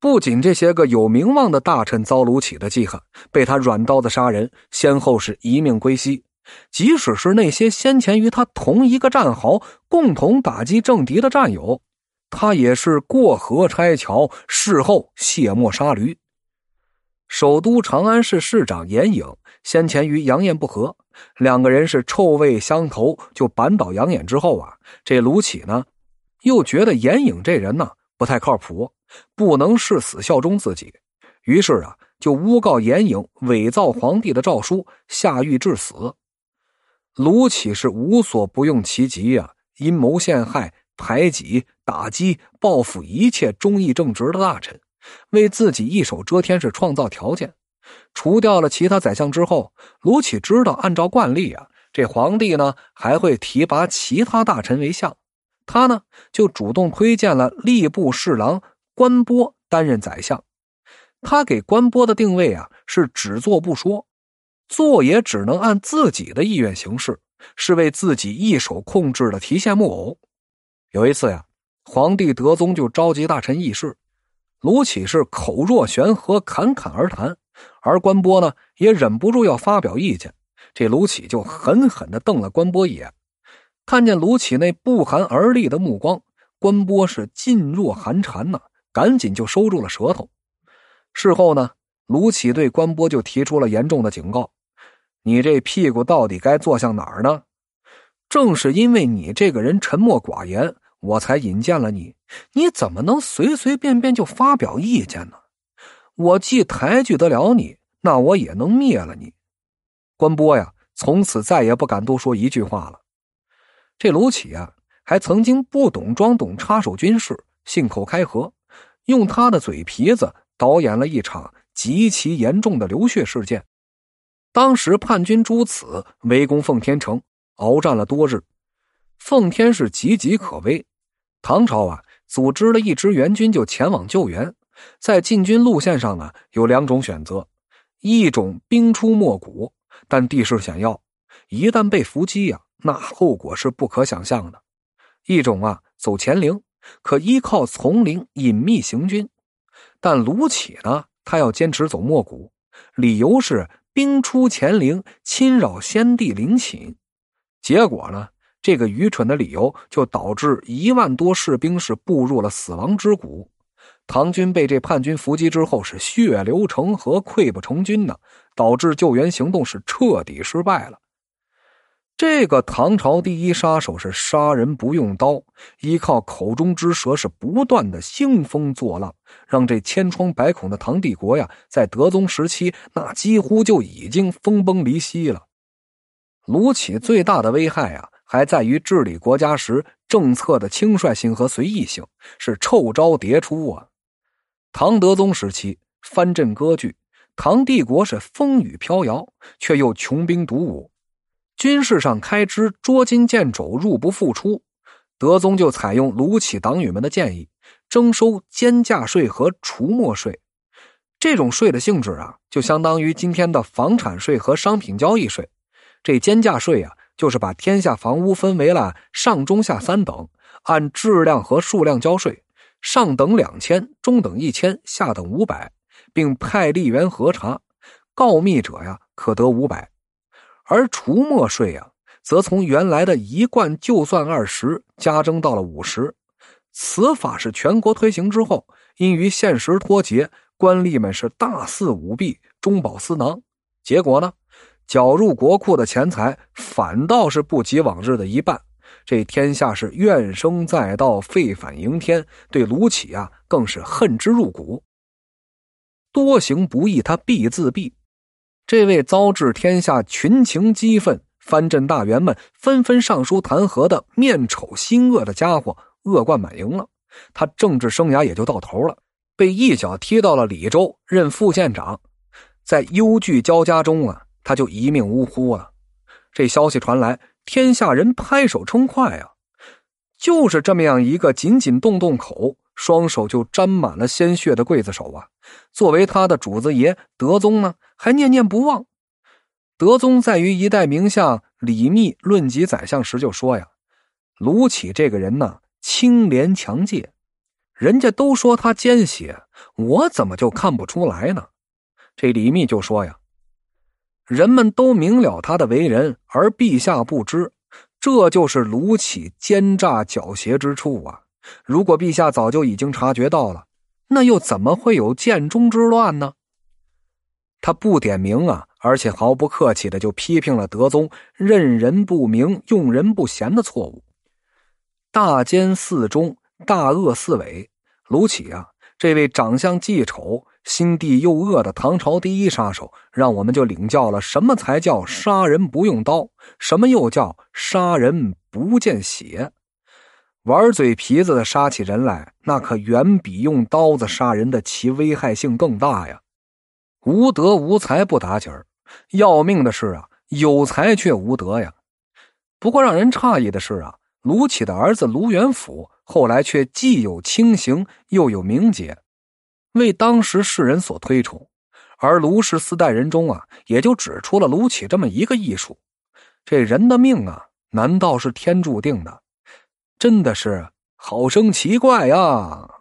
不仅这些个有名望的大臣遭卢杞的记恨，被他软刀子杀人，先后是一命归西；即使是那些先前与他同一个战壕、共同打击政敌的战友，他也是过河拆桥，事后卸磨杀驴。首都长安市市长严颖先前与杨艳不和，两个人是臭味相投，就扳倒杨艳之后啊，这卢杞呢，又觉得严颖这人呢不太靠谱。不能誓死效忠自己，于是啊，就诬告严颖伪造皇帝的诏书，下狱致死。卢杞是无所不用其极呀，阴谋陷害、排挤、打击、报复一切忠义正直的大臣，为自己一手遮天，是创造条件。除掉了其他宰相之后，卢杞知道，按照惯例啊，这皇帝呢还会提拔其他大臣为相，他呢就主动推荐了吏部侍郎。关波担任宰相，他给关波的定位啊是只做不说，做也只能按自己的意愿行事，是为自己一手控制的提线木偶。有一次呀，皇帝德宗就召集大臣议事，卢杞是口若悬河，侃侃而谈，而关波呢也忍不住要发表意见，这卢杞就狠狠地瞪了关波一眼，看见卢杞那不寒而栗的目光，关波是噤若寒蝉呐。赶紧就收住了舌头。事后呢，卢杞对关波就提出了严重的警告：“你这屁股到底该坐向哪儿呢？正是因为你这个人沉默寡言，我才引荐了你。你怎么能随随便便就发表意见呢？我既抬举得了你，那我也能灭了你。”关波呀，从此再也不敢多说一句话了。这卢杞啊，还曾经不懂装懂插手军事，信口开河。用他的嘴皮子导演了一场极其严重的流血事件。当时叛军朱此围攻奉天城，鏖战了多日，奉天是岌岌可危。唐朝啊，组织了一支援军就前往救援。在进军路线上呢，有两种选择：一种兵出没谷，但地势险要，一旦被伏击呀，那后果是不可想象的；一种啊，走乾陵。可依靠丛林隐秘行军，但卢杞呢？他要坚持走莫谷，理由是兵出乾陵，侵扰先帝陵寝。结果呢？这个愚蠢的理由就导致一万多士兵是步入了死亡之谷。唐军被这叛军伏击之后，是血流成河，溃不成军呢，导致救援行动是彻底失败了。这个唐朝第一杀手是杀人不用刀，依靠口中之舌是不断的兴风作浪，让这千疮百孔的唐帝国呀，在德宗时期那几乎就已经分崩离析了。卢杞最大的危害啊，还在于治理国家时政策的轻率性和随意性，是臭招迭出啊。唐德宗时期藩镇割据，唐帝国是风雨飘摇，却又穷兵黩武。军事上开支捉襟见肘，入不敷出。德宗就采用卢杞党羽们的建议，征收奸价税和除没税。这种税的性质啊，就相当于今天的房产税和商品交易税。这奸价税啊，就是把天下房屋分为了上中下三等，按质量和数量交税，上等两千，中等一千，下等五百，并派吏员核查，告密者呀可得五百。而除没税呀，则从原来的一贯就算二十，加征到了五十。此法是全国推行之后，因于现实脱节，官吏们是大肆舞弊，中饱私囊。结果呢，缴入国库的钱财反倒是不及往日的一半。这天下是怨声载道，废反迎天，对卢杞啊更是恨之入骨。多行不义，他必自毙。这位遭致天下群情激愤、藩镇大员们纷纷上书弹劾的面丑心恶的家伙，恶贯满盈了。他政治生涯也就到头了，被一脚踢到了李州任副县长。在忧惧交加中啊，他就一命呜呼了。这消息传来，天下人拍手称快啊！就是这么样一个仅仅动动口，双手就沾满了鲜血的刽子手啊！作为他的主子爷德宗呢，还念念不忘。德宗在于一代名相李密论及宰相时就说呀：“卢杞这个人呢，清廉强戒，人家都说他奸邪，我怎么就看不出来呢？这李密就说呀：“人们都明了他的为人，而陛下不知，这就是卢杞奸诈狡黠之处啊！如果陛下早就已经察觉到了，那又怎么会有建中之乱呢？”他不点名啊，而且毫不客气的就批评了德宗任人不明、用人不贤的错误。大奸四忠，大恶四伪。卢杞啊，这位长相既丑、心地又恶的唐朝第一杀手，让我们就领教了什么才叫杀人不用刀，什么又叫杀人不见血。玩嘴皮子的杀起人来，那可远比用刀子杀人的其危害性更大呀。无德无才不打紧儿，要命的是啊，有才却无德呀。不过让人诧异的是啊，卢杞的儿子卢元甫后来却既有清行又有名节，为当时世人所推崇。而卢氏四代人中啊，也就只出了卢杞这么一个艺术。这人的命啊，难道是天注定的？真的是好生奇怪呀！